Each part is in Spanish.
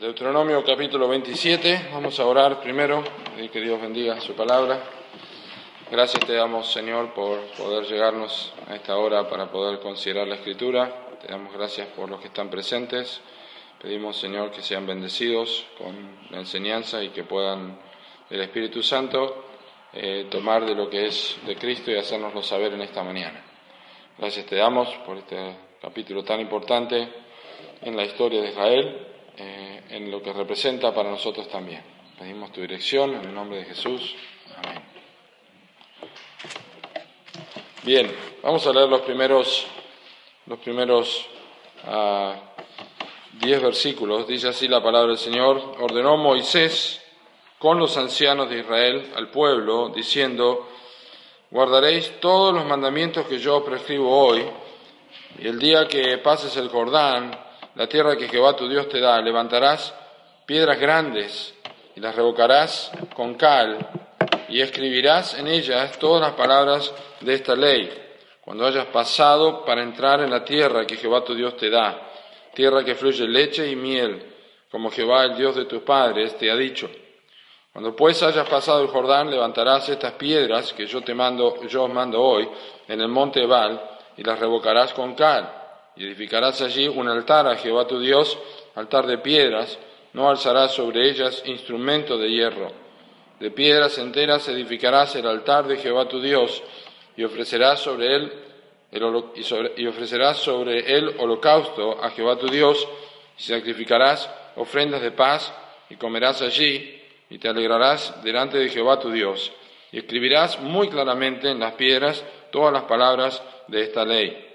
Deuteronomio capítulo 27, vamos a orar primero y que Dios bendiga su palabra. Gracias te damos, Señor, por poder llegarnos a esta hora para poder considerar la Escritura. Te damos gracias por los que están presentes. Pedimos, Señor, que sean bendecidos con la enseñanza y que puedan el Espíritu Santo eh, tomar de lo que es de Cristo y hacernoslo saber en esta mañana. Gracias te damos por este capítulo tan importante en la historia de Israel eh, en lo que representa para nosotros también. Pedimos tu dirección en el nombre de Jesús. Amén. Bien, vamos a leer los primeros, los primeros uh, diez versículos. Dice así la palabra del Señor. Ordenó Moisés con los ancianos de Israel al pueblo, diciendo, guardaréis todos los mandamientos que yo prescribo hoy, y el día que pases el Jordán, la tierra que Jehová tu Dios te da, levantarás piedras grandes y las revocarás con cal y escribirás en ellas todas las palabras de esta ley, cuando hayas pasado para entrar en la tierra que Jehová tu Dios te da, tierra que fluye leche y miel, como Jehová el Dios de tus padres te ha dicho. Cuando pues hayas pasado el Jordán, levantarás estas piedras que yo te mando, yo os mando hoy, en el monte Ebal, y las revocarás con cal y edificarás allí un altar a Jehová tu Dios, altar de piedras, no alzarás sobre ellas instrumento de hierro. De piedras enteras edificarás el altar de Jehová tu Dios, y ofrecerás sobre él y, ofrecerás sobre él holocausto a Jehová tu Dios, y sacrificarás ofrendas de paz, y comerás allí, y te alegrarás delante de Jehová tu Dios, y escribirás muy claramente en las piedras todas las palabras de esta ley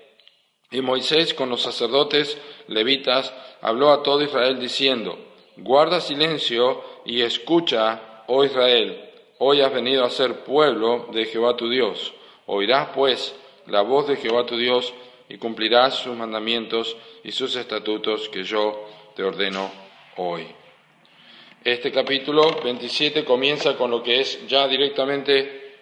y Moisés con los sacerdotes levitas habló a todo Israel diciendo, guarda silencio y escucha, oh Israel, hoy has venido a ser pueblo de Jehová tu Dios. Oirás pues la voz de Jehová tu Dios y cumplirás sus mandamientos y sus estatutos que yo te ordeno hoy. Este capítulo 27 comienza con lo que es ya directamente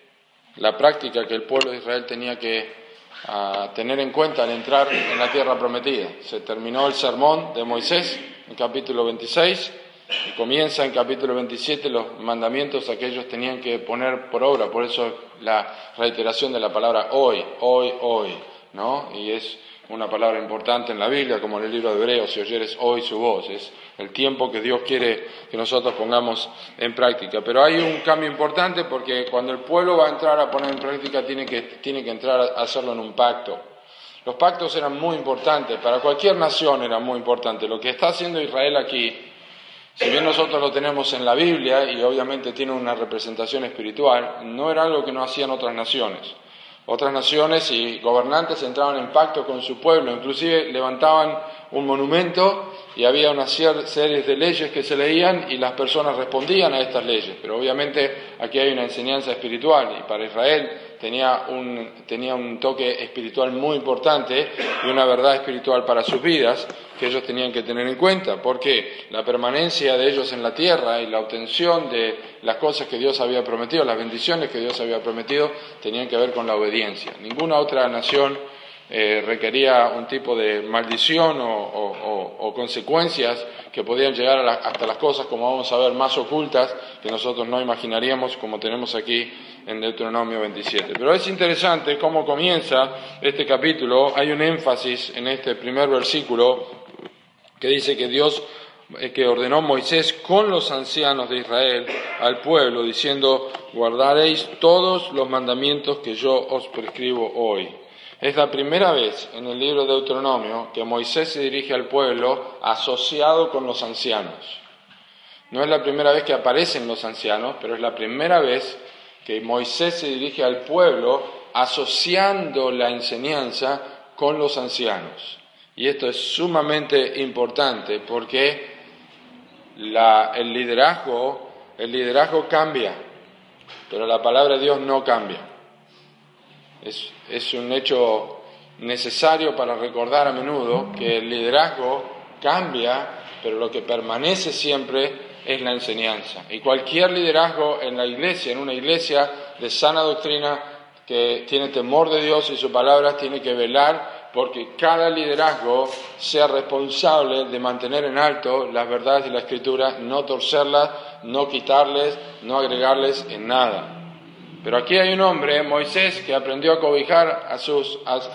la práctica que el pueblo de Israel tenía que a tener en cuenta al entrar en la tierra prometida. Se terminó el sermón de Moisés en capítulo 26 y comienza en capítulo 27 los mandamientos que ellos tenían que poner por obra, por eso la reiteración de la palabra hoy, hoy, hoy, ¿no? Y es una palabra importante en la Biblia, como en el libro de Hebreos, si oyeres hoy su voz, es el tiempo que Dios quiere que nosotros pongamos en práctica. Pero hay un cambio importante porque cuando el pueblo va a entrar a poner en práctica tiene que, tiene que entrar a hacerlo en un pacto. Los pactos eran muy importantes, para cualquier nación era muy importante. Lo que está haciendo Israel aquí, si bien nosotros lo tenemos en la Biblia y obviamente tiene una representación espiritual, no era algo que no hacían otras naciones. Otras naciones y gobernantes entraban en pacto con su pueblo, inclusive levantaban un monumento y había una serie de leyes que se leían y las personas respondían a estas leyes. Pero obviamente aquí hay una enseñanza espiritual y para Israel tenía un, tenía un toque espiritual muy importante y una verdad espiritual para sus vidas que ellos tenían que tener en cuenta, porque la permanencia de ellos en la tierra y la obtención de las cosas que Dios había prometido, las bendiciones que Dios había prometido, tenían que ver con la obediencia. Ninguna otra nación eh, requería un tipo de maldición o, consecuencias que podían llegar hasta las cosas, como vamos a ver, más ocultas que nosotros no imaginaríamos, como tenemos aquí en Deuteronomio 27. Pero es interesante cómo comienza este capítulo. Hay un énfasis en este primer versículo que dice que Dios eh, que ordenó Moisés con los ancianos de Israel al pueblo, diciendo, guardaréis todos los mandamientos que yo os prescribo hoy. Es la primera vez en el libro de Deuteronomio que Moisés se dirige al pueblo asociado con los ancianos. No es la primera vez que aparecen los ancianos, pero es la primera vez que Moisés se dirige al pueblo asociando la enseñanza con los ancianos. Y esto es sumamente importante porque el, liderazgo, el liderazgo cambia, pero la palabra de Dios no cambia. Es, es un hecho necesario para recordar a menudo que el liderazgo cambia, pero lo que permanece siempre es la enseñanza. Y cualquier liderazgo en la iglesia, en una iglesia de sana doctrina que tiene temor de Dios y su palabra, tiene que velar porque cada liderazgo sea responsable de mantener en alto las verdades de la Escritura, no torcerlas, no quitarles, no agregarles en nada. Pero aquí hay un hombre, Moisés, que aprendió a cobijar a,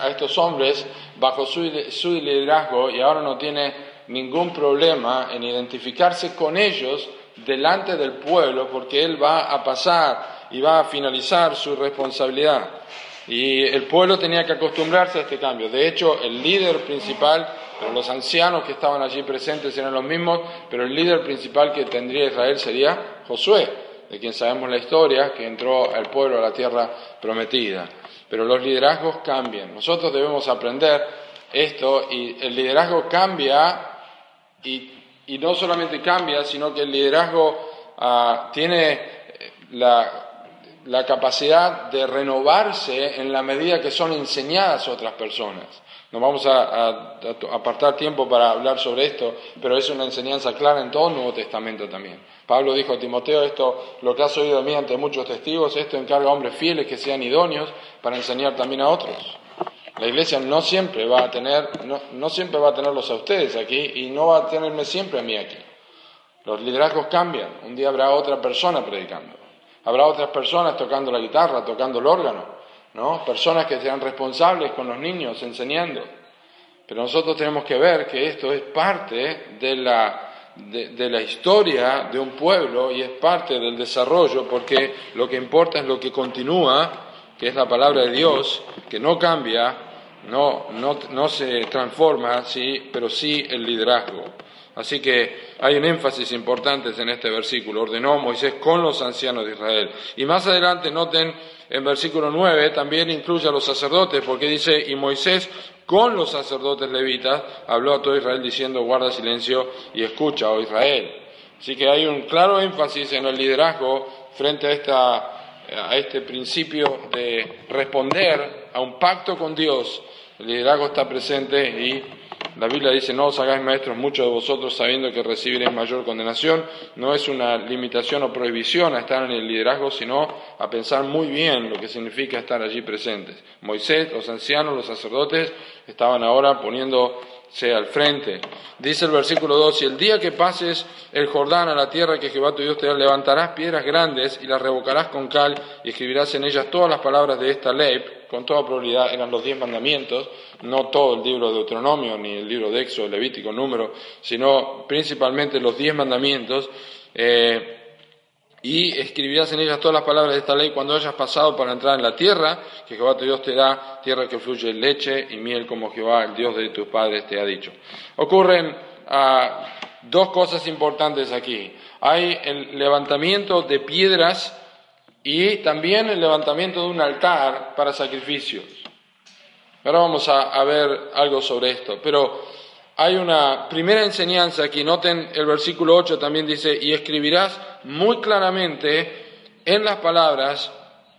estos hombres bajo su liderazgo y ahora no tiene ningún problema en identificarse con ellos delante del pueblo porque él va a pasar y va a finalizar su responsabilidad. Y el pueblo tenía que acostumbrarse a este cambio. De hecho, el líder principal, pero los ancianos que estaban allí presentes eran los mismos, pero el líder principal que tendría Israel sería Josué, de quien sabemos la historia, que entró al pueblo a la tierra prometida. Pero los liderazgos cambian. Nosotros debemos aprender esto y el liderazgo cambia y, no solamente cambia, sino que el liderazgo ah, tiene la, la capacidad de renovarse en la medida que son enseñadas otras personas. No vamos a, apartar tiempo para hablar sobre esto, pero es una enseñanza clara en todo el Nuevo Testamento también. Pablo dijo a Timoteo, esto, lo que has oído de mí ante muchos testigos, esto encarga a hombres fieles que sean idóneos para enseñar también a otros. La iglesia no siempre va a tener, no siempre va a tenerlos a ustedes aquí y no va a tenerme siempre a mí aquí. Los liderazgos cambian, un día habrá otra persona predicando. Habrá otras personas tocando la guitarra, tocando el órgano, ¿no? Personas que sean responsables con los niños, enseñando. Pero nosotros tenemos que ver que esto es parte de la, de, la historia de un pueblo y es parte del desarrollo, porque lo que importa es lo que continúa, que es la palabra de Dios, que no cambia, no, no, no se transforma, sí, pero sí el liderazgo. Así que hay un énfasis importante en este versículo. Ordenó Moisés con los ancianos de Israel. Y más adelante noten en versículo 9 también incluye a los sacerdotes porque dice, y Moisés con los sacerdotes levitas habló a todo Israel diciendo, guarda silencio y escucha, oh Israel. Así que hay un claro énfasis en el liderazgo frente a, esta, a este principio de responder a un pacto con Dios. El liderazgo está presente y la Biblia dice, no os hagáis maestros muchos de vosotros sabiendo que recibiréis mayor condenación. No es una limitación o prohibición a estar en el liderazgo, sino a pensar muy bien lo que significa estar allí presentes. Moisés, los ancianos, los sacerdotes estaban ahora poniendo sea al frente. Dice el versículo 2, y el día que pases el Jordán a la tierra que Jehová tu Dios te da, levantarás piedras grandes y las revocarás con cal y escribirás en ellas todas las palabras de esta ley, con toda probabilidad eran los diez mandamientos, no todo el libro de Deuteronomio, ni el libro de Éxodo, Levítico, Número, sino principalmente los diez mandamientos, eh, y escribirás en ellas todas las palabras de esta ley cuando hayas pasado para entrar en la tierra, que Jehová tu Dios te da, tierra que fluye leche y miel como Jehová, el Dios de tus padres, te ha dicho. Ocurren ah, dos cosas importantes aquí. Hay el levantamiento de piedras y también el levantamiento de un altar para sacrificios. Ahora vamos a ver algo sobre esto, pero hay una primera enseñanza aquí, noten el versículo 8 también dice, y escribirás muy claramente en las palabras,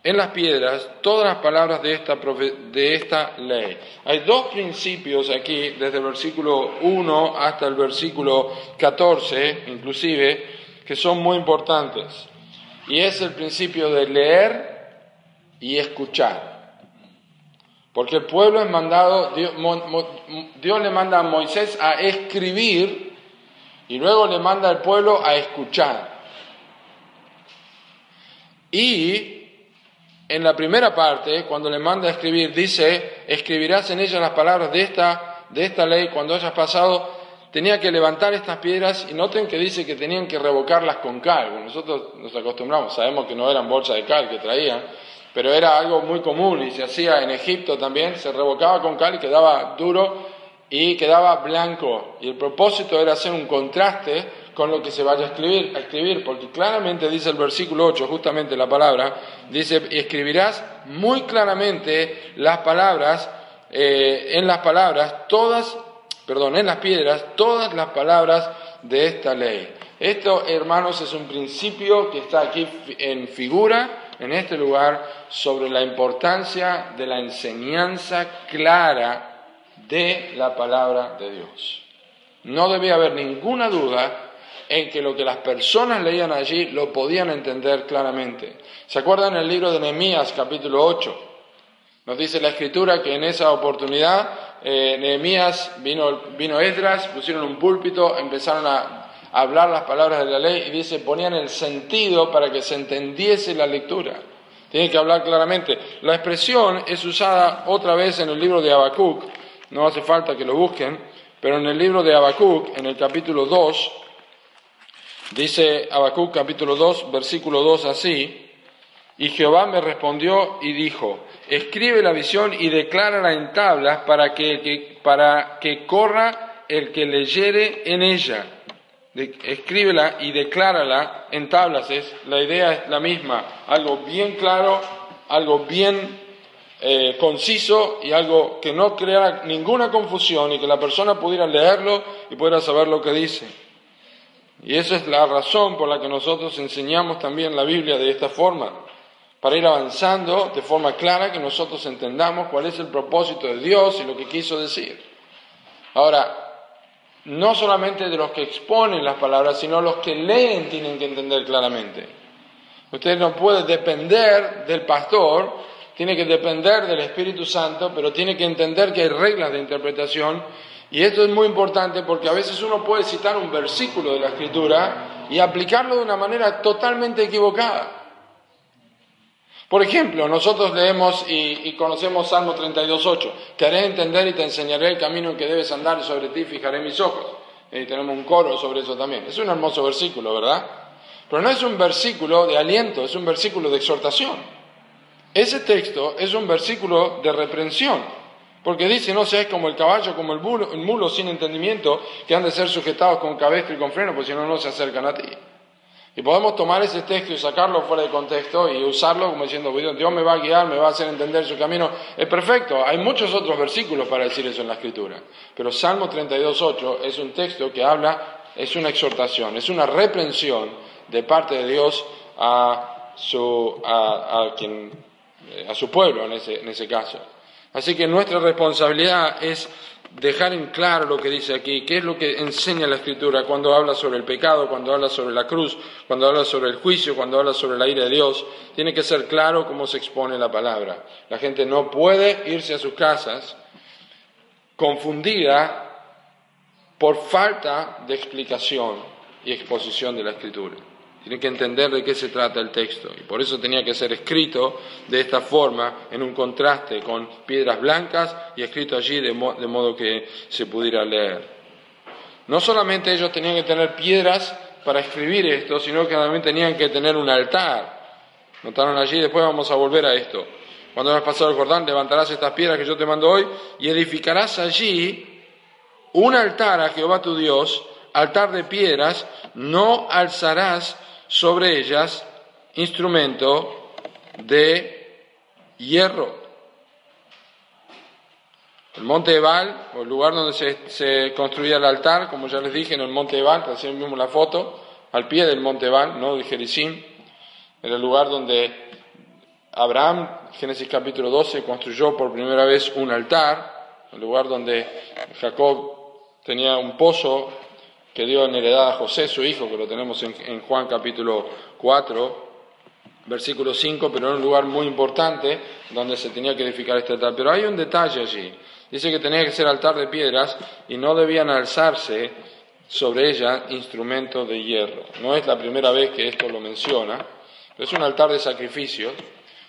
en las piedras, todas las palabras de esta, de esta ley. Hay dos principios aquí, desde el versículo 1 hasta el versículo 14, inclusive, que son muy importantes. Y es el principio de leer y escuchar. Porque el pueblo es mandado, Dios, le manda a Moisés a escribir y luego le manda al pueblo a escuchar. Y en la primera parte, cuando le manda a escribir, dice, escribirás en ella las palabras de esta, de esta ley cuando hayas pasado, tenía que levantar estas piedras y noten que dice que tenían que revocarlas con cal. Nosotros nos acostumbramos, sabemos que no eran bolsas de cal que traían, pero era algo muy común y se hacía en Egipto también, se revocaba con cal y quedaba duro y quedaba blanco. Y el propósito era hacer un contraste con lo que se vaya a escribir, porque claramente dice el versículo 8, justamente la palabra, dice, escribirás muy claramente las palabras, eh, en las palabras, todas, perdón, en las piedras, todas las palabras de esta ley. Esto, hermanos, es un principio que está aquí en figura, en este lugar sobre la importancia de la enseñanza clara de la palabra de Dios. No debía haber ninguna duda en que lo que las personas leían allí lo podían entender claramente. ¿Se acuerdan el libro de Nehemías capítulo 8? Nos dice la escritura que en esa oportunidad eh, Nehemías vino, vino Esdras, pusieron un púlpito, empezaron a hablar las palabras de la ley y dice, ponían el sentido para que se entendiese la lectura. Tienen que hablar claramente. La expresión es usada otra vez en el libro de Habacuc, no hace falta que lo busquen, pero en el libro de Habacuc, en el capítulo 2, dice Habacuc capítulo 2, versículo 2 así, y Jehová me respondió y dijo, escribe la visión y declárala en tablas para que, para que corra el que leyere en ella escríbela y declárala en tablas. Es, la idea es la misma, algo bien claro, algo bien eh, conciso y algo que no crea ninguna confusión y que la persona pudiera leerlo y pudiera saber lo que dice. Y esa es la razón por la que nosotros enseñamos también la Biblia de esta forma, para ir avanzando de forma clara que nosotros entendamos cuál es el propósito de Dios y lo que quiso decir. Ahora, no solamente de los que exponen las palabras, sino los que leen tienen que entender claramente. Usted no puede depender del pastor, tiene que depender del Espíritu Santo, pero tiene que entender que hay reglas de interpretación y esto es muy importante porque a veces uno puede citar un versículo de la Escritura y aplicarlo de una manera totalmente equivocada. Por ejemplo, nosotros leemos y, conocemos Salmo 32.8, te haré entender y te enseñaré el camino en que debes andar sobre ti fijaré mis ojos. Y tenemos un coro sobre eso también. Es un hermoso versículo, ¿verdad? Pero no es un versículo de aliento, es un versículo de exhortación. Ese texto es un versículo de reprensión, porque dice, no seas como el caballo, como el mulo, sin entendimiento, que han de ser sujetados con cabestro y con freno, porque si no, no se acercan a ti. Y podemos tomar ese texto y sacarlo fuera de contexto y usarlo como diciendo, Dios me va a guiar, me va a hacer entender su camino. Es perfecto, hay muchos otros versículos para decir eso en la Escritura. Pero Salmo 32.8 es un texto que habla, es una exhortación, es una reprensión de parte de Dios a su, a, quien, a su pueblo en ese, en ese caso. Así que nuestra responsabilidad es dejar en claro lo que dice aquí, qué es lo que enseña la Escritura cuando habla sobre el pecado, cuando habla sobre la cruz, cuando habla sobre el juicio, cuando habla sobre la ira de Dios. Tiene que ser claro cómo se expone la palabra. La gente no puede irse a sus casas confundida por falta de explicación y exposición de la Escritura. Tiene que entender de qué se trata el texto y por eso tenía que ser escrito de esta forma, en un contraste con piedras blancas y escrito allí de, modo que se pudiera leer. No solamente ellos tenían que tener piedras para escribir esto, sino que también tenían que tener un altar. Notaron allí, después vamos a volver a esto. Cuando hayas pasado el Jordán, levantarás estas piedras que yo te mando hoy y edificarás allí un altar a Jehová tu Dios, altar de piedras, no alzarás sobre ellas instrumento de hierro. El monte Ebal, o el lugar donde se, construía el altar, como ya les dije, en el monte recién vimos la foto, al pie del monte Ebal, no de Jericín, era el lugar donde Abraham, Génesis capítulo 12, construyó por primera vez un altar, el lugar donde Jacob tenía un pozo que dio en heredad a José, su hijo, que lo tenemos en, Juan capítulo 4, versículo 5, pero en un lugar muy importante donde se tenía que edificar este altar. Pero hay un detalle allí. Dice que tenía que ser altar de piedras y no debían alzarse sobre ella instrumentos de hierro. No es la primera vez que esto lo menciona, pero es un altar de sacrificios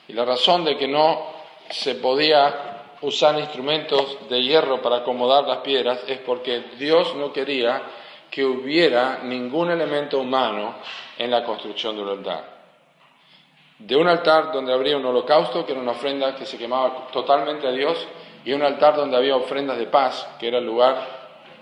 y la razón de que no se podía usar instrumentos de hierro para acomodar las piedras es porque Dios no quería que hubiera ningún elemento humano en la construcción de un altar. De un altar donde habría un holocausto, que era una ofrenda que se quemaba totalmente a Dios, y un altar donde había ofrendas de paz, que era el lugar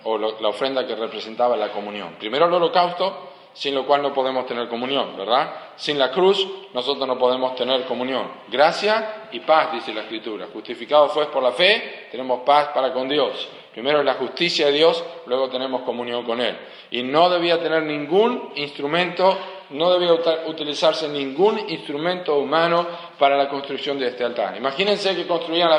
o la ofrenda que representaba la comunión. Primero el holocausto, sin lo cual no podemos tener comunión, ¿verdad? Sin la cruz nosotros no podemos tener comunión. Gracia y paz, dice la Escritura. Justificado fue por la fe, tenemos paz para con Dios. Primero es la justicia de Dios, luego tenemos comunión con Él. Y no debía tener ningún instrumento, no debía utilizarse ningún instrumento humano para la construcción de este altar. Imagínense que construían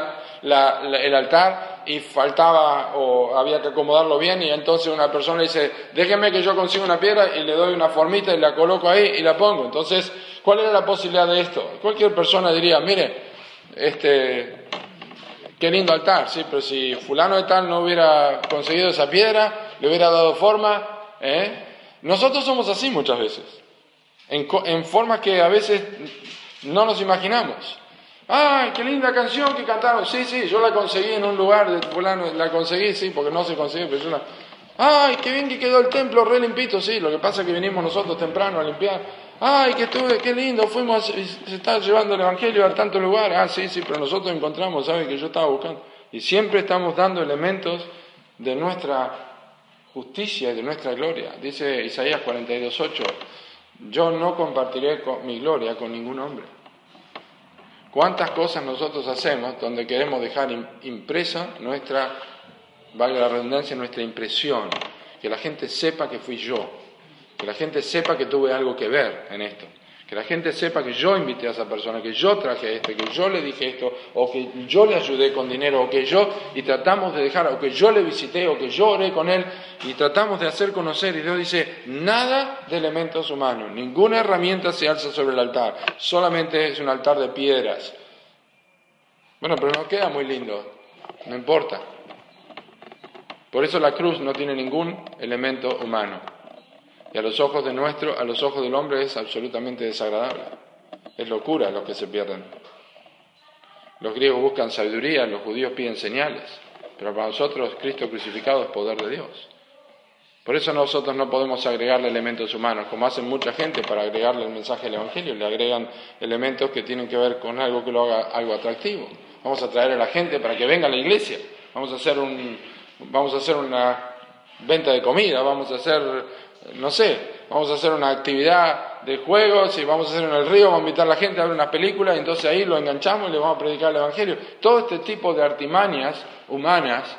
el altar y faltaba o había que acomodarlo bien y entonces una persona dice, déjeme que yo consiga una piedra y le doy una formita y la coloco ahí y la pongo. Entonces, ¿cuál era la posibilidad de esto? Cualquier persona diría, mire, este, Qué lindo altar, sí, pero si fulano de tal no hubiera conseguido esa piedra, le hubiera dado forma, ¿eh? Nosotros somos así muchas veces, en, en formas que a veces no nos imaginamos. ¡Ay, qué linda canción que cantaron! Sí, sí, yo la conseguí en un lugar de fulano, la conseguí, sí, porque no se consigue, pero yo la... ¡Ay, qué bien que quedó el templo re limpito! Sí, lo que pasa es que vinimos nosotros temprano a limpiar. ¡Ay, que estuve, qué lindo! Fuimos, se está llevando el Evangelio a tanto lugar. Ah, sí, sí, pero nosotros encontramos, ¿saben? Que yo estaba buscando. Y siempre estamos dando elementos de nuestra justicia y de nuestra gloria. Dice Isaías 42.8, yo no compartiré mi gloria con ningún hombre. ¿Cuántas cosas nosotros hacemos donde queremos dejar impresa nuestra, valga la redundancia, nuestra impresión? Que la gente sepa que fui yo, que la gente sepa que tuve algo que ver en esto. Que la gente sepa que yo invité a esa persona, que yo traje esto, que yo le dije esto, o que yo le ayudé con dinero, o que yo, y tratamos de dejar, o que yo le visité, o que yo oré con él, y tratamos de hacer conocer. Y Dios dice, nada de elementos humanos, ninguna herramienta se alza sobre el altar, solamente es un altar de piedras. Bueno, pero no queda muy lindo, no importa. Por eso la cruz no tiene ningún elemento humano. Y a los ojos de nuestro, a los ojos del hombre es absolutamente desagradable. Es locura lo que se pierden. Los griegos buscan sabiduría, los judíos piden señales, pero para nosotros Cristo crucificado es poder de Dios. Por eso nosotros no podemos agregarle elementos humanos, como hacen mucha gente para agregarle el mensaje del Evangelio, le agregan elementos que tienen que ver con algo que lo haga algo atractivo. Vamos a traer a la gente para que venga a la iglesia, vamos a hacer, un, vamos a hacer una venta de comida, vamos a hacer no sé, vamos a hacer una actividad de juegos y vamos a hacer en el río, vamos a invitar a la gente a ver una película y entonces ahí lo enganchamos y le vamos a predicar el Evangelio. Todo este tipo de artimañas humanas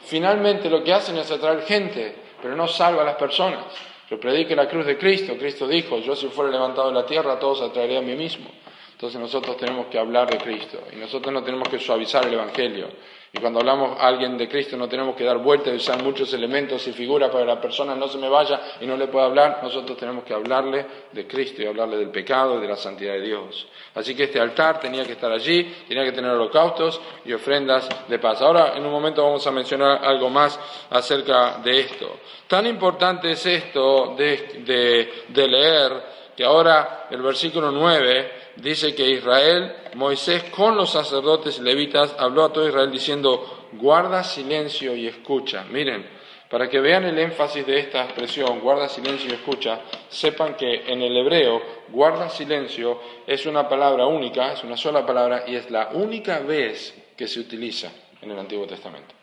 finalmente lo que hacen es atraer gente, pero no salva a las personas. Yo predique la cruz de Cristo, Cristo dijo, yo si fuera levantado de la tierra, todos atraeré a mí mismo. Entonces nosotros tenemos que hablar de Cristo y nosotros no tenemos que suavizar el Evangelio. Y cuando hablamos a alguien de Cristo no tenemos que dar vueltas y usar muchos elementos y figuras para que la persona no se me vaya y no le pueda hablar. Nosotros tenemos que hablarle de Cristo y hablarle del pecado y de la santidad de Dios. Así que este altar tenía que estar allí, tenía que tener holocaustos y ofrendas de paz. Ahora en un momento vamos a mencionar algo más acerca de esto. Tan importante es esto de, leer que ahora el versículo 9 dice que Israel, Moisés con los sacerdotes levitas habló a todo Israel diciendo, guarda silencio y escucha. Miren, para que vean el énfasis de esta expresión, guarda silencio y escucha, sepan que en el hebreo, guarda silencio es una palabra única, es una sola palabra y es la única vez que se utiliza en el Antiguo Testamento.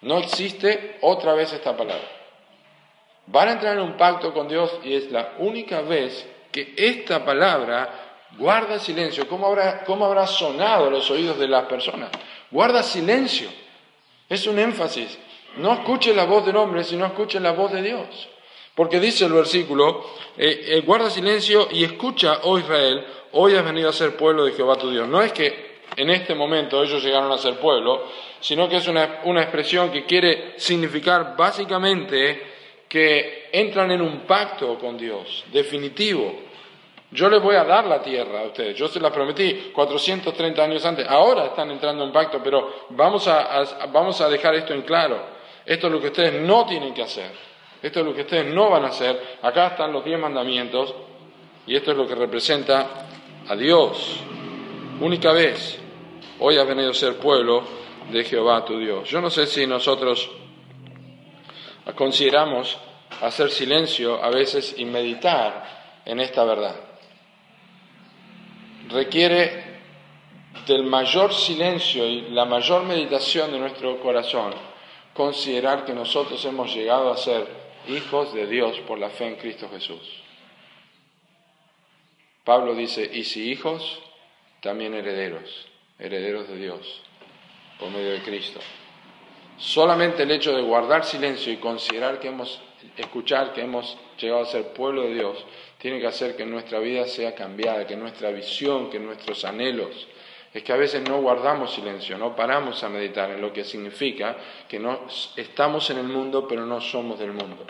No existe otra vez esta palabra. Van a entrar en un pacto con Dios y es la única vez que esta palabra Guarda silencio. ¿Cómo habrá, ¿Cómo habrá sonado los oídos de las personas? Guarda silencio. Es un énfasis. No escuche la voz del hombre, sino escuche la voz de Dios. Porque dice el versículo, eh, eh, guarda silencio y escucha, oh Israel, hoy has venido a ser pueblo de Jehová tu Dios. No es que en este momento ellos llegaron a ser pueblo, sino que es una, una expresión que quiere significar básicamente que entran en un pacto con Dios, definitivo, yo les voy a dar la tierra a ustedes. Yo se la prometí 430 años antes. Ahora están entrando en pacto, pero vamos a, vamos a dejar esto en claro. Esto es lo que ustedes no tienen que hacer. Esto es lo que ustedes no van a hacer. Acá están los diez mandamientos y esto es lo que representa a Dios. Única vez, hoy ha venido a ser pueblo de Jehová tu Dios. Yo no sé si nosotros consideramos hacer silencio a veces y meditar en esta verdad requiere del mayor silencio y la mayor meditación de nuestro corazón, considerar que nosotros hemos llegado a ser hijos de Dios por la fe en Cristo Jesús. Pablo dice, y si hijos, también herederos, herederos de Dios, por medio de Cristo. Solamente el hecho de guardar silencio y considerar que hemos, escuchar que hemos llegado a ser pueblo de Dios, tiene que hacer que nuestra vida sea cambiada, que nuestra visión, que nuestros anhelos, es que a veces no guardamos silencio, no paramos a meditar en lo que significa que no estamos en el mundo pero no somos del mundo.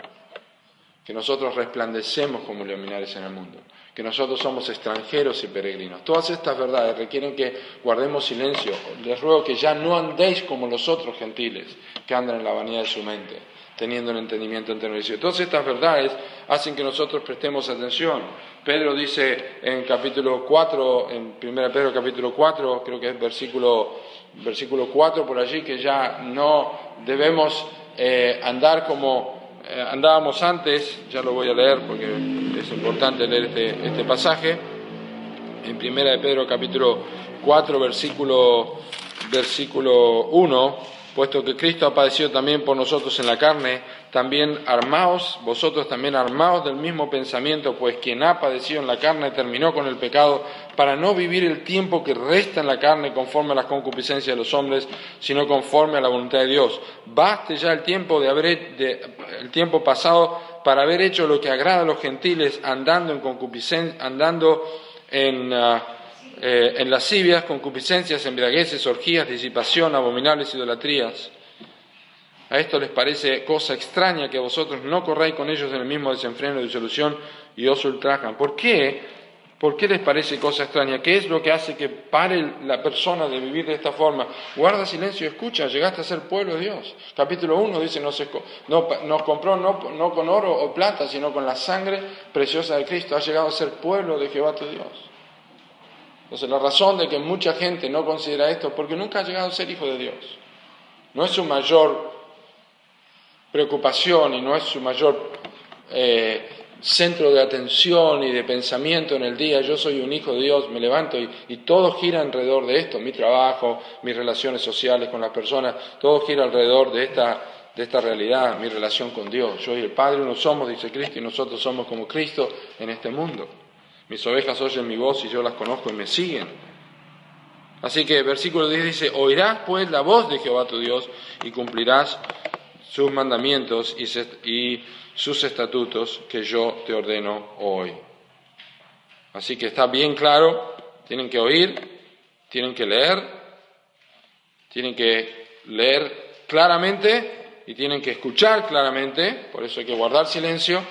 que nosotros resplandecemos como luminares en el mundo, que nosotros somos extranjeros y peregrinos. Todas estas verdades requieren que guardemos silencio. Les ruego que ya no andéis como los otros gentiles que andan en la vanidad de su mente, teniendo un entendimiento entenecido. Todas estas verdades hacen que nosotros prestemos atención. Pedro dice en capítulo 4, en 1 Pedro capítulo 4, creo que es versículo, versículo 4 por allí, que ya no debemos eh, andar como eh, andábamos antes, ya lo voy a leer porque es importante leer este, este pasaje, en Primera de Pedro capítulo 4 versículo, versículo 1, puesto que Cristo ha padecido también por nosotros en la carne, también armaos, vosotros también armaos del mismo pensamiento, pues quien ha padecido en la carne terminó con el pecado, para no vivir el tiempo que resta en la carne conforme a las concupiscencias de los hombres, sino conforme a la voluntad de Dios. Baste ya el tiempo de haber el tiempo pasado para haber hecho lo que agrada a los gentiles, andando en concupiscencia, andando en uh, eh, en lascivias, concupiscencias, embriagueces, orgías, disipación, abominables idolatrías a esto les parece cosa extraña que vosotros no corráis con ellos en el mismo desenfreno disolución y os ultrajan. ¿Por qué? ¿Por qué les parece cosa extraña? ¿Qué es lo que hace que pare la persona de vivir de esta forma? Guarda silencio y escucha, llegaste a ser pueblo de Dios. Capítulo 1 dice, nos, nos compró no, no, con oro o plata, sino con la sangre preciosa de Cristo. Ha llegado a ser pueblo de Jehová tu Dios. Entonces la razón de que mucha gente no considera esto es porque nunca ha llegado a ser hijo de Dios. No es su mayor preocupación y no es su mayor eh, centro de atención y de pensamiento en el día, yo soy un hijo de Dios, me levanto y, todo gira alrededor de esto, mi trabajo, mis relaciones sociales con las personas, todo gira alrededor de esta, de esta realidad, mi relación con Dios. Yo y el Padre uno somos, dice Cristo, y nosotros somos como Cristo en este mundo. Mis ovejas oyen mi voz y yo las conozco y me siguen. Así que versículo 10 dice, oirás pues la voz de Jehová tu Dios y cumplirás sus mandamientos y sus estatutos que yo te ordeno hoy. Así que está bien claro, tienen que oír, tienen que leer, tienen que leer claramente y tienen que escuchar claramente, por eso hay que guardar silencio,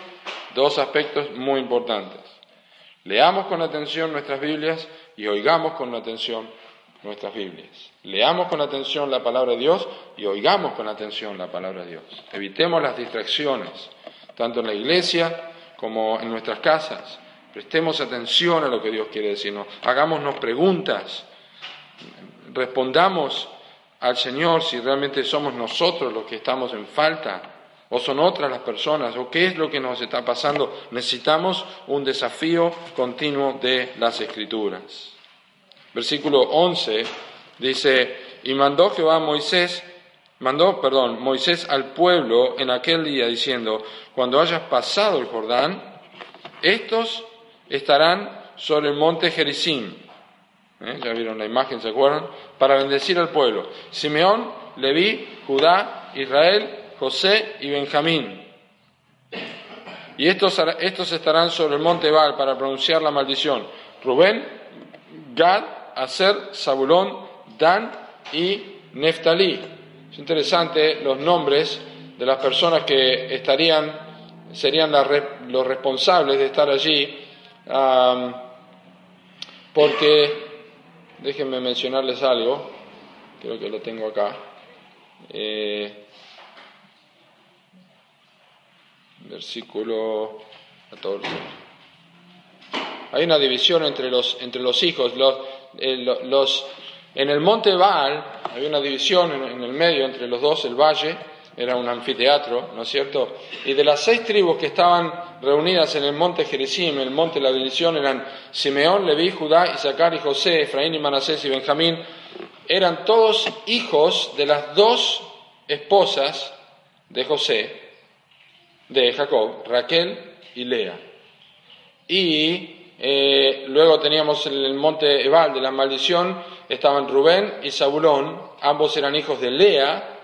dos aspectos muy importantes. Leamos con atención nuestras Biblias y oigamos con atención nuestras Biblias. Leamos con atención la palabra de Dios y oigamos con atención la palabra de Dios. Evitemos las distracciones, tanto en la iglesia como en nuestras casas. Prestemos atención a lo que Dios quiere decirnos. Hagámonos preguntas. Respondamos al Señor si realmente somos nosotros los que estamos en falta o son otras las personas o qué es lo que nos está pasando. Necesitamos un desafío continuo de las escrituras versículo 11, dice, y mandó Jehová a Moisés, mandó, perdón, Moisés al pueblo en aquel día diciendo, cuando hayas pasado el Jordán, estos estarán sobre el monte Gerizim. ¿Eh? Ya vieron la imagen, ¿se acuerdan? Para bendecir al pueblo. Simeón, Leví, Judá, Israel, José y Benjamín. Y estos, estos estarán sobre el monte Baal para pronunciar la maldición. Rubén, Gad, Aser, Zabulón, Dan y Neftalí. Es interesante los nombres de las personas que estarían, serían los responsables de estar allí, porque, déjenme mencionarles algo, creo que lo tengo acá. Eh, versículo 14. Hay una división entre los, entre los hijos. Los, los, en el monte Baal había una división en, el medio entre los dos, el valle, era un anfiteatro, ¿no es cierto? Y de las seis tribus que estaban reunidas en el monte Jericim, el monte de la bendición, eran Simeón, Leví, Judá, Isaacar y José, Efraín y Manasés y Benjamín, eran todos hijos de las dos esposas de José, de Jacob, Raquel y Lea. Y eh, luego teníamos el monte Ebal de la maldición, estaban Rubén y Zabulón, ambos eran hijos de Lea,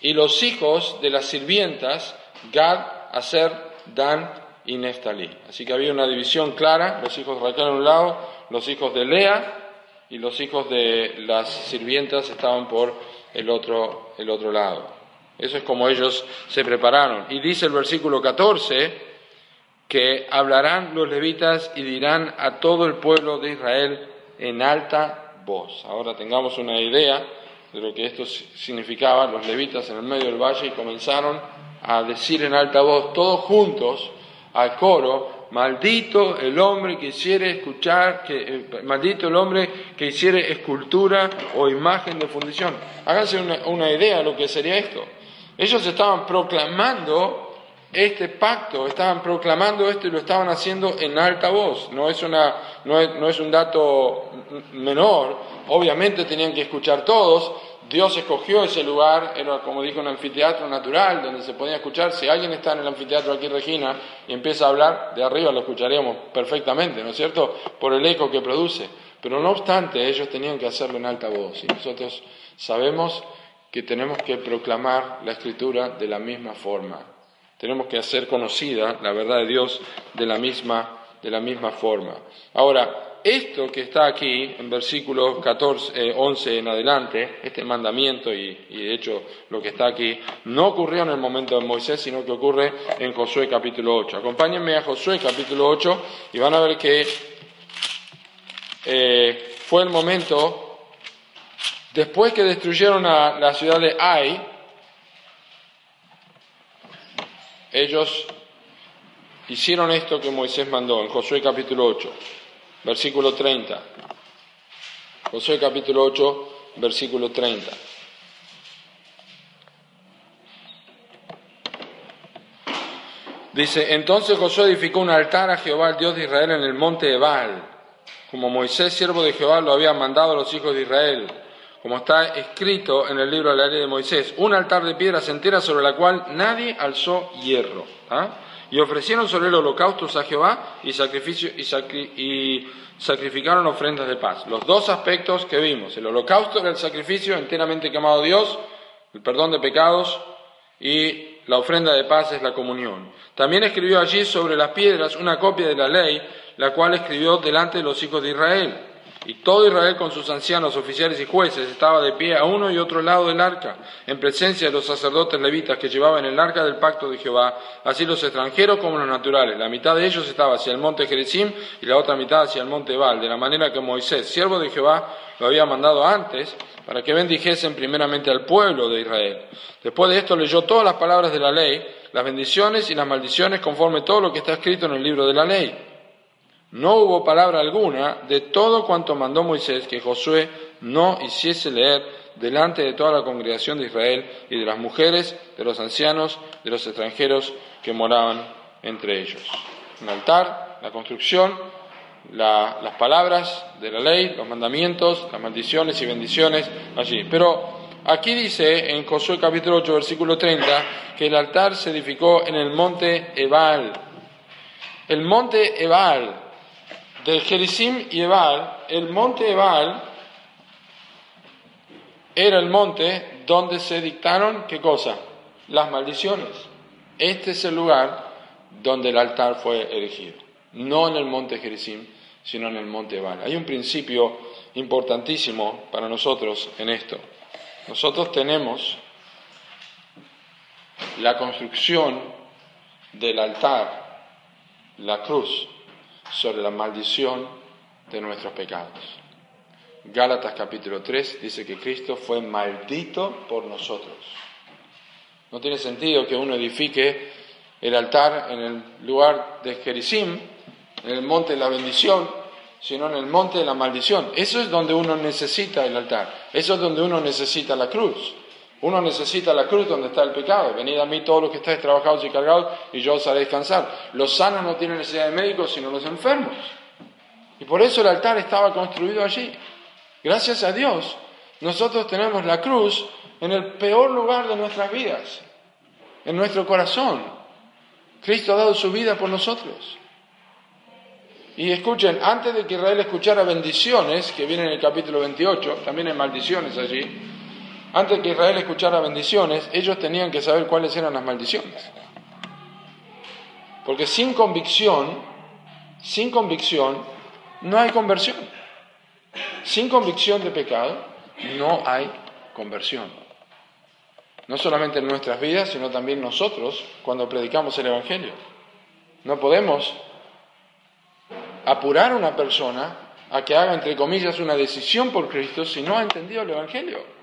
y los hijos de las sirvientas, Gad, Aser, Dan y Neftalí. Así que había una división clara, los hijos de Raquel a un lado, los hijos de Lea y los hijos de las sirvientas estaban por el otro, el otro lado. Eso es como ellos se prepararon. Y dice el versículo 14 que hablarán los levitas y dirán a todo el pueblo de Israel en alta voz. Ahora tengamos una idea de lo que esto significaba. Los levitas en el medio del valle y comenzaron a decir en alta voz, todos juntos, al coro, maldito el hombre que hiciere escuchar, eh, maldito el hombre que hiciere escultura o imagen de fundición. Háganse una, una idea de lo que sería esto. Ellos estaban proclamando este pacto, estaban proclamando esto y lo estaban haciendo en alta voz. No es, una, no es, un dato menor, obviamente tenían que escuchar todos. Dios escogió ese lugar, era como dijo un anfiteatro natural, donde se podía escuchar. Si alguien está en el anfiteatro aquí, Regina, y empieza a hablar, de arriba lo escucharíamos perfectamente, ¿no es cierto? Por el eco que produce. Pero no obstante, ellos tenían que hacerlo en alta voz. Y nosotros sabemos que tenemos que proclamar la escritura de la misma forma. Tenemos que hacer conocida la verdad de Dios de la misma, de la misma forma. Ahora, esto que está aquí en versículos 14, 11 eh, en adelante, este mandamiento y, y, de hecho lo que está aquí, no ocurrió en el momento de Moisés, sino que ocurre en Josué capítulo 8. Acompáñenme a Josué capítulo 8 y van a ver que eh, fue el momento Después que destruyeron a la ciudad de Ai, ellos hicieron esto que Moisés mandó en Josué capítulo 8, versículo 30. Josué capítulo 8, versículo 30. Dice, entonces Josué edificó un altar a Jehová, el Dios de Israel, en el monte Ebal, como Moisés, siervo de Jehová, lo había mandado a los hijos de Israel como está escrito en el libro de la ley de Moisés, un altar de piedras enteras sobre la cual nadie alzó hierro. ¿ah? Y ofrecieron sobre el holocaustos a Jehová y, sacrificio, sacrificaron ofrendas de paz. Los dos aspectos que vimos, el holocausto era el sacrificio enteramente quemado Dios, el perdón de pecados y la ofrenda de paz es la comunión. También escribió allí sobre las piedras una copia de la ley, la cual escribió delante de los hijos de Israel. Y todo Israel con sus ancianos, oficiales y jueces estaba de pie a uno y otro lado del arca, en presencia de los sacerdotes levitas que llevaban el arca del pacto de Jehová, así los extranjeros como los naturales. La mitad de ellos estaba hacia el monte Gerizim y la otra mitad hacia el monte Baal, de la manera que Moisés, siervo de Jehová, lo había mandado antes para que bendijesen primeramente al pueblo de Israel. Después de esto leyó todas las palabras de la ley, las bendiciones y las maldiciones conforme todo lo que está escrito en el libro de la ley. No hubo palabra alguna de todo cuanto mandó Moisés que Josué no hiciese leer delante de toda la congregación de Israel y de las mujeres, de los ancianos, de los extranjeros que moraban entre ellos. Un altar, la construcción, las palabras de la ley, los mandamientos, las maldiciones y bendiciones allí. Pero aquí dice en Josué capítulo 8, versículo 30, que el altar se edificó en el monte Ebal. El monte Ebal del Gerizim y Ebal, el monte Ebal era el monte donde se dictaron, ¿qué cosa? Las maldiciones. Este es el lugar donde el altar fue erigido. No en el monte Gerizim, sino en el monte Ebal. Hay un principio importantísimo para nosotros en esto. Nosotros tenemos la construcción del altar, la cruz, sobre la maldición de nuestros pecados. Gálatas capítulo 3 dice que Cristo fue maldito por nosotros. No tiene sentido que uno edifique el altar en el lugar de Gerizim, en el monte de la bendición, sino en el monte de la maldición. Eso es donde uno necesita el altar. Eso es donde uno necesita la cruz. Uno necesita la cruz donde está el pecado. Venid a mí todos los que estáis trabajados y cargados y yo os haré descansar. Los sanos no tienen necesidad de médicos sino los enfermos. Y por eso el altar estaba construido allí. Gracias a Dios, nosotros tenemos la cruz en el peor lugar de nuestras vidas, en nuestro corazón. Cristo ha dado su vida por nosotros. Y escuchen, antes de que Israel escuchara bendiciones, que viene en el capítulo 28, también hay maldiciones allí, antes que Israel escuchara bendiciones, ellos tenían que saber cuáles eran las maldiciones. Porque sin convicción, sin convicción, no hay conversión. Sin convicción de pecado, no hay conversión. no solamente en nuestras vidas, sino también nosotros cuando predicamos el Evangelio. No podemos apurar a una persona a que haga, entre comillas, una decisión por Cristo si no ha entendido el Evangelio.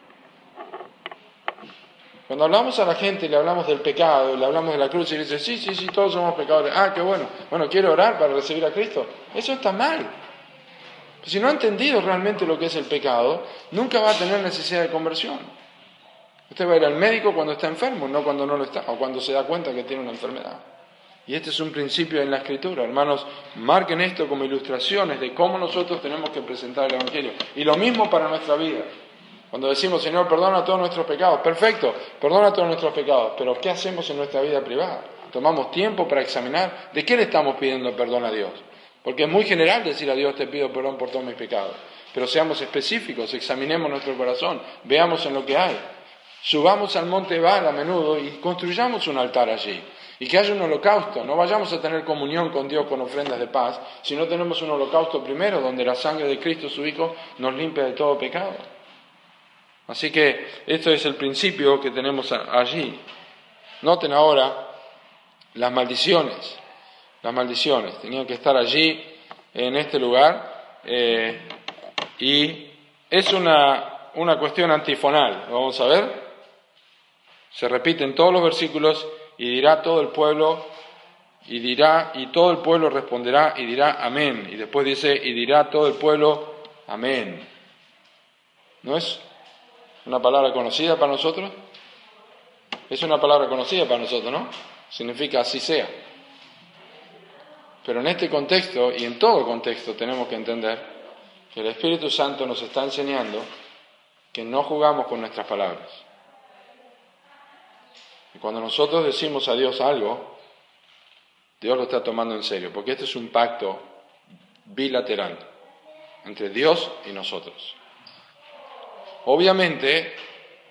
Cuando hablamos a la gente y le hablamos del pecado, le hablamos de la cruz y dice, sí, sí, sí, todos somos pecadores. Ah, qué bueno. Bueno, quiero orar para recibir a Cristo. Eso está mal. Si no ha entendido realmente lo que es el pecado, nunca va a tener necesidad de conversión. Usted va a ir al médico cuando está enfermo, no cuando no lo está, o cuando se da cuenta que tiene una enfermedad. Y este es un principio en la escritura. Hermanos, marquen esto como ilustraciones de cómo nosotros tenemos que presentar el Evangelio. Y lo mismo para nuestra vida. Cuando decimos, Señor, perdona todos nuestros pecados, perfecto, perdona todos nuestros pecados, pero ¿qué hacemos en nuestra vida privada? Tomamos tiempo para examinar de qué le estamos pidiendo perdón a Dios. Porque es muy general decir a Dios te pido perdón por todos mis pecados. Pero seamos específicos, examinemos nuestro corazón, veamos en lo que hay. Subamos al monte Val a menudo y construyamos un altar allí y que haya un holocausto. No vayamos a tener comunión con Dios con ofrendas de paz si no tenemos un holocausto primero donde la sangre de Cristo, su Hijo, nos limpia de todo pecado. Así que esto es el principio que tenemos allí. Noten ahora las maldiciones. Las maldiciones tenían que estar allí, en este lugar, eh, y es una, una cuestión antifonal. Vamos a ver. Se repite en todos los versículos y dirá todo el pueblo, y dirá, y todo el pueblo responderá y dirá amén. Y después dice, y dirá todo el pueblo amén. ¿No es una palabra conocida para nosotros? Es una palabra conocida para nosotros, ¿no? Significa así sea. Pero en este contexto y en todo contexto tenemos que entender que el Espíritu Santo nos está enseñando que no jugamos con nuestras palabras. Y cuando nosotros decimos a Dios algo, Dios lo está tomando en serio, porque este es un pacto bilateral entre Dios y nosotros. Obviamente,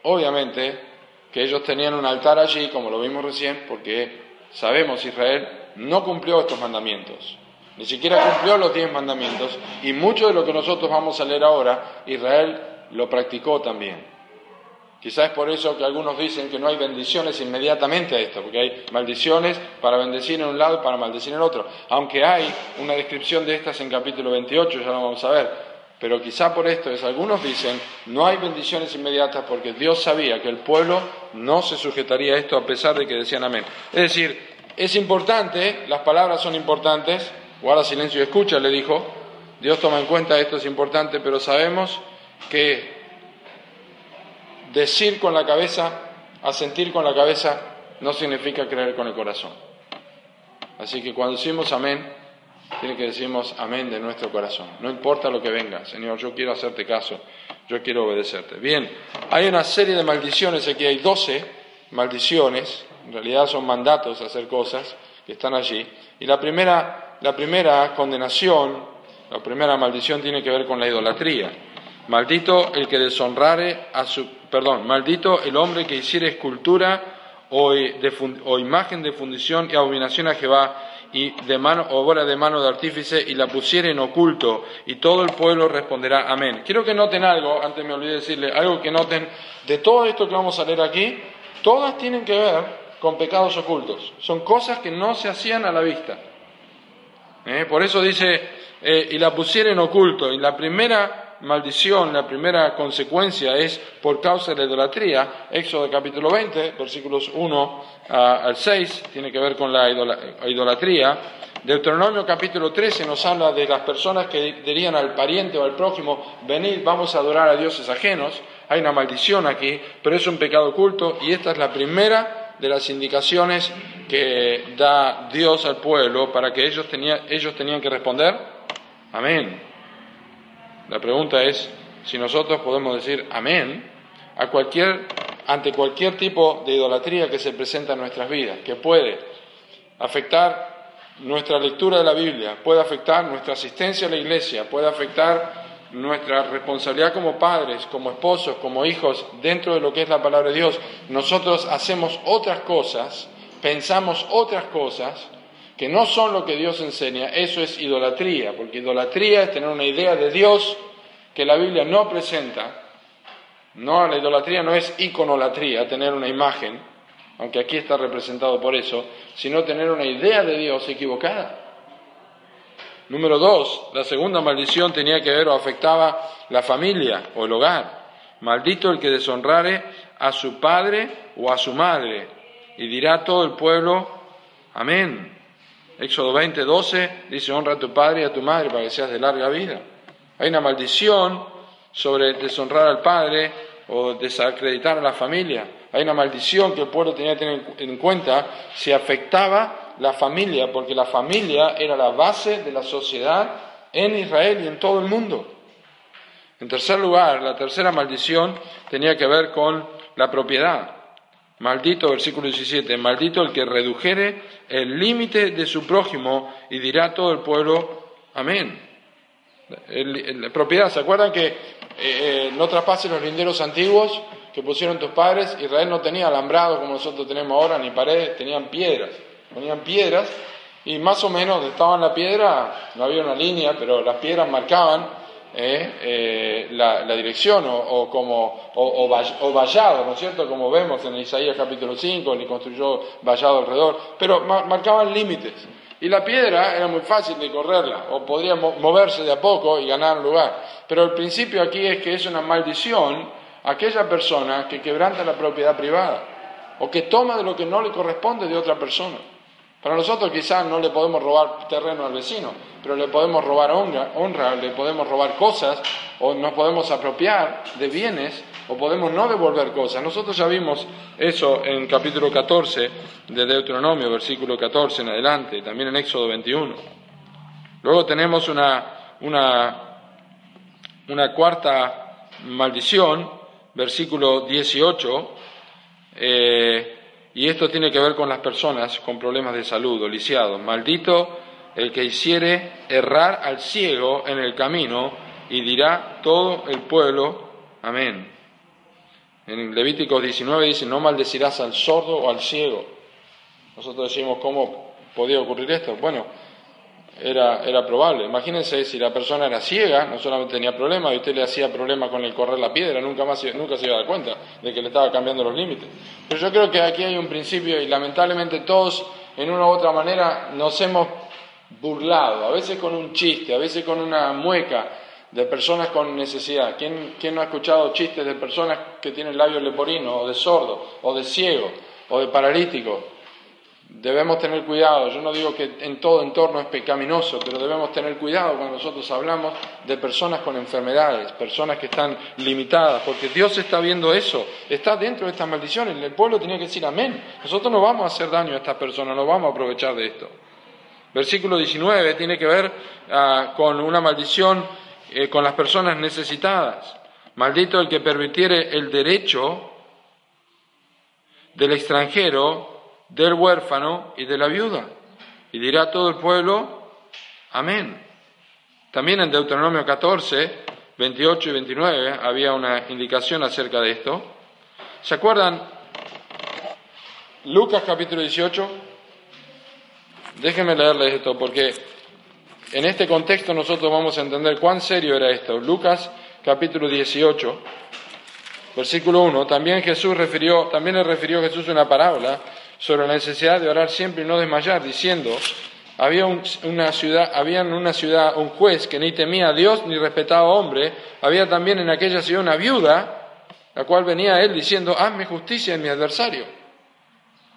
obviamente que ellos tenían un altar allí, como lo vimos recién, porque sabemos Israel no cumplió estos mandamientos, ni siquiera cumplió los diez mandamientos, y mucho de lo que nosotros vamos a leer ahora, Israel lo practicó también. Quizás es por eso que algunos dicen que no hay bendiciones inmediatamente a esto, porque hay maldiciones para bendecir en un lado y para maldecir en el otro. Aunque hay una descripción de estas en capítulo 28, ya lo vamos a ver. Pero quizá por esto es, algunos dicen, no hay bendiciones inmediatas porque Dios sabía que el pueblo no se sujetaría a esto a pesar de que decían amén. Es decir, es importante, las palabras son importantes, guarda silencio y escucha, le dijo, Dios toma en cuenta esto es importante, pero sabemos que Decir con la cabeza, asentir con la cabeza, no significa creer con el corazón. Así que cuando decimos amén, tiene que decirnos amén de nuestro corazón. No importa lo que venga, Señor, yo quiero hacerte caso, yo quiero obedecerte. Bien, hay una serie de maldiciones, aquí hay doce maldiciones, en realidad son mandatos a hacer cosas que están allí. Y la primera, la primera condenación, la primera maldición tiene que ver con la idolatría. Maldito el que deshonrare a su, perdón, maldito el hombre que hiciere escultura o, o imagen de fundición y abominación a Jehová y de mano, obra de mano de artífice y la pusiere en oculto y todo el pueblo responderá amén. Quiero que noten algo, antes me olvidé decirle, algo que noten de todo esto que vamos a leer aquí, todas tienen que ver con pecados ocultos. Son cosas que no se hacían a la vista. ¿Eh? Por eso dice, eh, y la pusiere en oculto. Y la primera maldición, la primera consecuencia es por causa de la idolatría. Éxodo capítulo 20, versículos 1 al 6, tiene que ver con la idolatría. Deuteronomio capítulo 13 nos habla de las personas que dirían al pariente o al prójimo, venid, vamos a adorar a dioses ajenos. Hay una maldición aquí, pero es un pecado oculto y esta es la primera de las indicaciones que da Dios al pueblo para que ellos, ellos tenían que responder. Amén. La pregunta es si nosotros podemos decir amén a cualquier, ante cualquier tipo de idolatría que se presenta en nuestras vidas, que puede afectar nuestra lectura de la Biblia, puede afectar nuestra asistencia a la iglesia, puede afectar nuestra responsabilidad como padres, como esposos, como hijos, dentro de lo que es la palabra de Dios. Nosotros hacemos otras cosas, pensamos otras cosas que no son lo que Dios enseña, eso es idolatría, porque idolatría es tener una idea de Dios que la Biblia no presenta No, la idolatría no es iconolatría, tener una imagen, aunque aquí está representado por eso, sino tener una idea de Dios equivocada. Número dos, la segunda maldición tenía que ver o afectaba la familia o el hogar. Maldito el que deshonrare a su padre o a su madre. Y dirá todo el pueblo, amén. Éxodo 20, 12 dice, honra a tu padre y a tu madre para que seas de larga vida. Hay una maldición sobre deshonrar al padre o desacreditar a la familia. Hay una maldición que el pueblo tenía que tener en cuenta si afectaba la familia, porque la familia era la base de la sociedad en Israel y en todo el mundo. En tercer lugar, la tercera maldición tenía que ver con la propiedad. Maldito, versículo 17, maldito el que redujere el límite de su prójimo y dirá todo el pueblo, amén. La propiedad, ¿se acuerdan que eh, no traspasen los linderos antiguos que pusieron tus padres? Israel no tenía alambrado como nosotros tenemos ahora, ni paredes, tenían piedras. Ponían piedras y más o menos estaba en la piedra, no había una línea, pero las piedras marcaban eh, eh, la, dirección o, como o, vallado, ¿no es cierto? Como vemos en Isaías capítulo 5, ni construyó vallado alrededor, pero marcaban límites. Y la piedra era muy fácil de correrla, o podría moverse de a poco y ganar lugar. Pero el principio aquí es que es una maldición aquella persona que quebranta la propiedad privada, o que toma de lo que no le corresponde de otra persona. Para nosotros quizás no le podemos robar terreno al vecino, pero le podemos robar honra, le podemos robar cosas, o nos podemos apropiar de bienes, o podemos no devolver cosas. Nosotros ya vimos eso en capítulo 14 de Deuteronomio, versículo 14 en adelante, y también en Éxodo 21. Luego tenemos una, una, una cuarta maldición, versículo 18. Eh, y esto tiene que ver con las personas con problemas de salud o lisiados. Maldito el que hiciere errar al ciego en el camino y dirá todo el pueblo, amén. En Levítico 19 dice, no maldecirás al sordo o al ciego. Nosotros decimos, ¿cómo podía ocurrir esto? Bueno, era, era probable. Imagínense si la persona era ciega, no solamente tenía problemas, y usted le hacía problemas con el correr la piedra, nunca, más, nunca se iba a dar cuenta de que le estaba cambiando los límites. Pero yo creo que aquí hay un principio y lamentablemente todos, en una u otra manera, nos hemos burlado, a veces con un chiste, a veces con una mueca de personas con necesidad. ¿Quién, quién no ha escuchado chistes de personas que tienen labios leporinos, o de sordo, o de ciego, o de paralítico? Debemos tener cuidado, yo no digo que en todo entorno es pecaminoso, pero debemos tener cuidado cuando nosotros hablamos de personas con enfermedades, personas que están limitadas, porque Dios está viendo eso, está dentro de estas maldiciones, el pueblo tiene que decir amén, nosotros no vamos a hacer daño a estas personas, no vamos a aprovechar de esto. Versículo 19 tiene que ver ah, con una maldición eh, con las personas necesitadas. Maldito el que permitiere el derecho del extranjero del huérfano y de la viuda. Y dirá todo el pueblo, amén. También en Deuteronomio 14, 28 y 29 había una indicación acerca de esto. ¿Se acuerdan? Lucas capítulo 18. Déjenme leerles esto porque en este contexto nosotros vamos a entender cuán serio era esto. Lucas capítulo 18, versículo 1. También Jesús refirió, también le refirió Jesús una parábola sobre la necesidad de orar siempre y no desmayar, diciendo, había una ciudad, en una ciudad un juez que ni temía a Dios ni respetaba a hombre, había también en aquella ciudad una viuda, la cual venía a él diciendo, hazme justicia en mi adversario.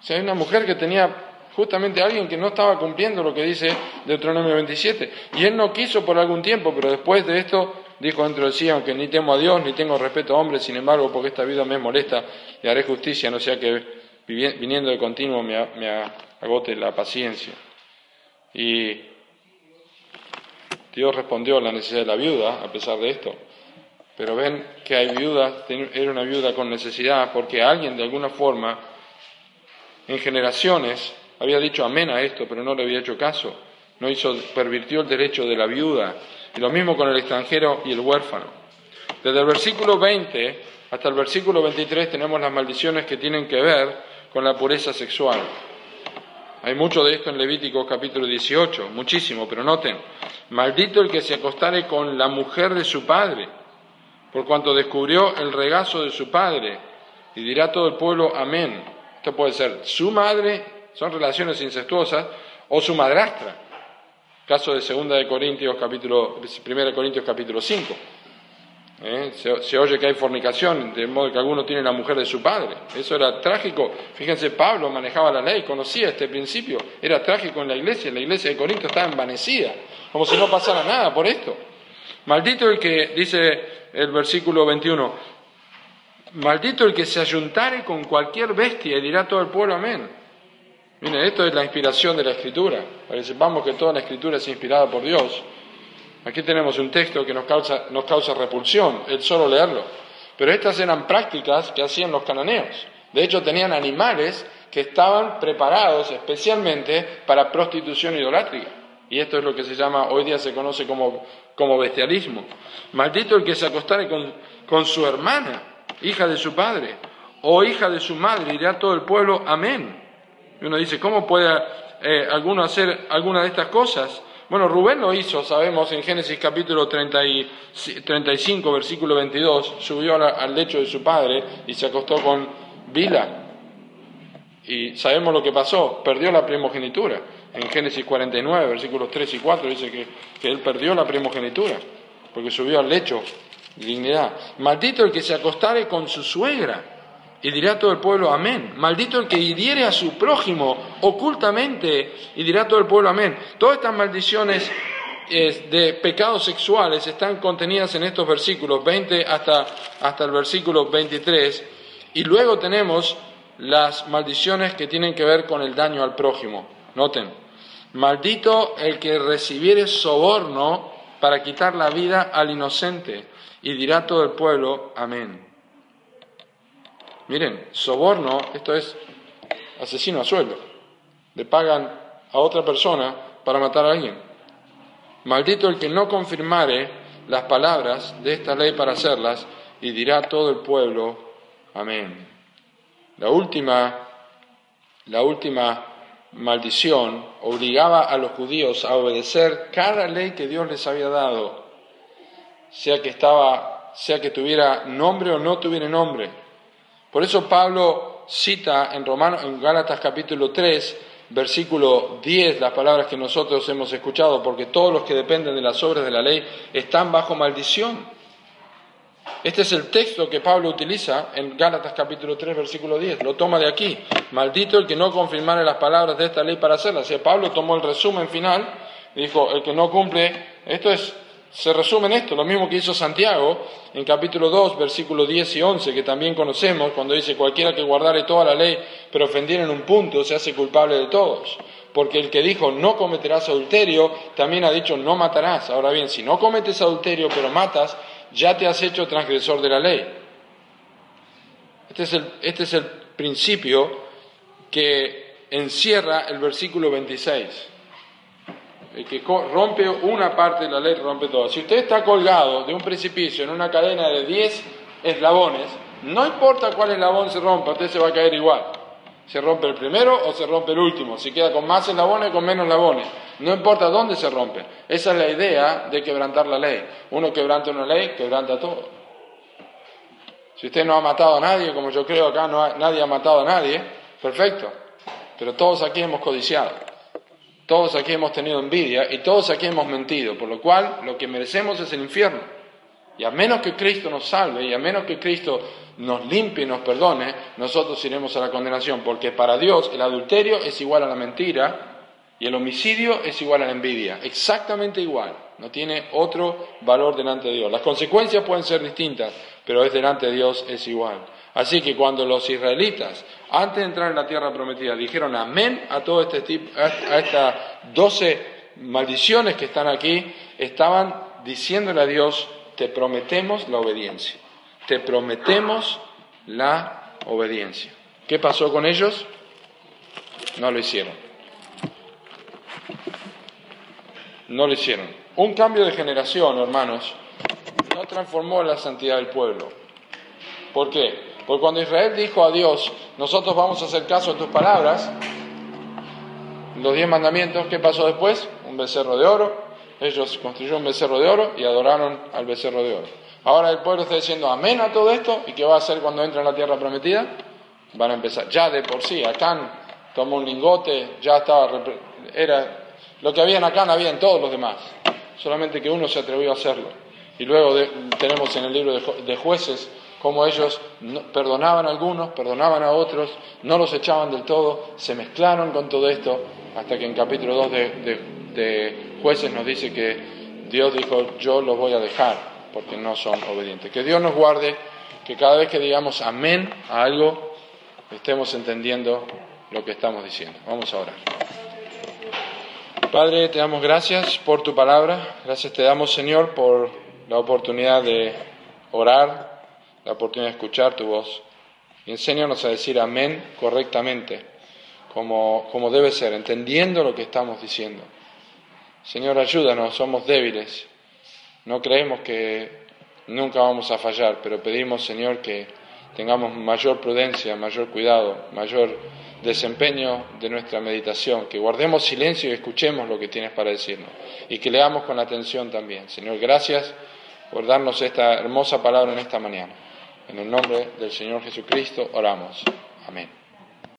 O sea, hay una mujer que tenía justamente alguien que no estaba cumpliendo lo que dice Deuteronomio 27. Y él no quiso por algún tiempo, pero después de esto dijo dentro de sí, aunque ni temo a Dios, ni tengo respeto a hombre, sin embargo, porque esta vida me molesta, le haré justicia, no sea que viniendo de continuo me, agote la paciencia. Y Dios respondió a la necesidad de la viuda a pesar de esto. Pero ven que hay viudas, era una viuda con necesidad porque alguien de alguna forma en generaciones había dicho amén a esto, pero no le había hecho caso. No hizo, pervirtió el derecho de la viuda. Y lo mismo con el extranjero y el huérfano. Desde el versículo 20 hasta el versículo 23 tenemos las maldiciones que tienen que ver con la pureza sexual. Hay mucho de esto en Levítico capítulo 18, muchísimo, pero noten, maldito el que se acostare con la mujer de su padre, por cuanto descubrió el regazo de su padre, y dirá todo el pueblo, amén. Esto puede ser su madre, son relaciones incestuosas, o su madrastra. Caso de 2 de Corintios capítulo, 1 Corintios capítulo 5. ¿Eh? Se, oye que hay fornicación, de modo que alguno tiene la mujer de su padre. Eso era trágico. Fíjense, Pablo manejaba la ley, conocía este principio. Era trágico en la iglesia. La iglesia de Corinto estaba envanecida, como si no pasara nada por esto. Maldito el que, dice el versículo 21, maldito el que se ayuntare con cualquier bestia y dirá todo el pueblo amén. Miren, esto es la inspiración de la escritura, para que sepamos que toda la escritura es inspirada por Dios. Aquí tenemos un texto que nos causa, nos causa repulsión, el solo leerlo. Pero estas eran prácticas que hacían los cananeos. De hecho, tenían animales que estaban preparados especialmente para prostitución idolátrica. Y esto es lo que se llama, hoy día se conoce como, bestialismo. Maldito el que se acostare con, su hermana, hija de su padre, o hija de su madre, dirá todo el pueblo, amén. Y uno dice, ¿cómo puede eh, alguno hacer alguna de estas cosas? Bueno, Rubén lo hizo, sabemos, en Génesis capítulo 35, versículo 22, subió al lecho de su padre y se acostó con Bila. Y sabemos lo que pasó, perdió la primogenitura. En Génesis 49, versículos 3 y 4 dice que, que él perdió la primogenitura, porque subió al lecho dignidad. Maldito el que se acostare con su suegra y dirá todo el pueblo amén. Maldito el que hiriere a su prójimo ocultamente y dirá todo el pueblo amén. Todas estas maldiciones de pecados sexuales están contenidas en estos versículos 20 hasta, hasta el versículo 23 y luego tenemos las maldiciones que tienen que ver con el daño al prójimo. Noten, maldito el que recibiere soborno para quitar la vida al inocente y dirá todo el pueblo amén. Miren, soborno, esto es asesino a sueldo. Le pagan a otra persona para matar a alguien. Maldito el que no confirmare las palabras de esta ley para hacerlas, y dirá todo el pueblo, amén. La última, la última maldición obligaba a los judíos a obedecer cada ley que Dios les había dado, sea que estaba, sea que tuviera nombre o no tuviera nombre. Por eso Pablo cita en Romanos, en Gálatas capítulo 3, versículo 10, las palabras que nosotros hemos escuchado, porque todos los que dependen de las obras de la ley están bajo maldición. Este es el texto que Pablo utiliza en Gálatas capítulo 3, versículo 10. Lo toma de aquí. Maldito el que no confirmare las palabras de esta ley para hacerlas. O Pablo tomó el resumen final y dijo, el que no cumple, esto es se resume en esto, lo mismo que hizo Santiago en capítulo 2, versículos 10 y 11, que también conocemos, cuando dice, cualquiera que guardare toda la ley, pero ofendiera en un punto, se hace culpable de todos. Porque el que dijo, no cometerás adulterio, también ha dicho, no matarás. Ahora bien, si no cometes adulterio, pero matas, ya te has hecho transgresor de la ley. Este es el, este es el principio que encierra el versículo 26 el que rompe una parte de la ley rompe todo. Si usted está colgado de un precipicio en una cadena de 10 eslabones, no importa cuál eslabón se rompa, usted se va a caer igual. Se rompe el primero o se rompe el último, si queda con más eslabones o con menos eslabones. No importa dónde se rompe. Esa es la idea de quebrantar la ley. Uno quebranta una ley, quebranta todo. Si usted no ha matado a nadie, como yo creo acá no nadie ha matado a nadie, perfecto. Pero todos aquí hemos codiciado. Todos aquí hemos tenido envidia y todos aquí hemos mentido, por lo cual lo que merecemos es el infierno. Y a menos que Cristo nos salve y a menos que Cristo nos limpie y nos perdone, nosotros iremos a la condenación, porque para Dios el adulterio es igual a la mentira y el homicidio es igual a la envidia, exactamente igual, no tiene otro valor delante de Dios. Las consecuencias pueden ser distintas, pero es delante de Dios es igual. Así que cuando los israelitas, antes de entrar en la tierra prometida, dijeron amén a todo este tipo, a estas doce maldiciones que están aquí, estaban diciéndole a Dios, te prometemos la obediencia, te prometemos la obediencia. ¿Qué pasó con ellos? No lo hicieron. No lo hicieron. Un cambio de generación, hermanos, no transformó la santidad del pueblo. ¿Por qué? Porque cuando Israel dijo a Dios, nosotros vamos a hacer caso a tus palabras, los diez mandamientos, ¿qué pasó después? Un becerro de oro. Ellos construyeron un becerro de oro y adoraron al becerro de oro. Ahora el pueblo está diciendo amén a todo esto y ¿qué va a hacer cuando entre en la tierra prometida? Van a empezar, ya de por sí, Acán tomó un lingote, ya estaba, era, lo que había en Acán había en todos los demás, solamente que uno se atrevió a hacerlo. Y luego tenemos en el libro de, jueces cómo ellos perdonaban a algunos, perdonaban a otros, no los echaban del todo, se mezclaron con todo esto, hasta que en capítulo 2 de jueces nos dice que Dios dijo, yo los voy a dejar porque no son obedientes. Que Dios nos guarde, que cada vez que digamos amén a algo, estemos entendiendo lo que estamos diciendo. Vamos a orar. Padre, te damos gracias por tu palabra. Gracias te damos, Señor, por la oportunidad de orar, la oportunidad de escuchar tu voz. Y enséñanos a decir amén correctamente, como, como debe ser, entendiendo lo que estamos diciendo. Señor, ayúdanos, somos débiles. No creemos que nunca vamos a fallar, pero pedimos, Señor, que tengamos mayor prudencia, mayor cuidado, mayor desempeño de nuestra meditación, que guardemos silencio y escuchemos lo que tienes para decirnos y que leamos con atención también. Señor, gracias por darnos esta hermosa palabra en esta mañana. En el nombre del Señor Jesucristo oramos. Amén.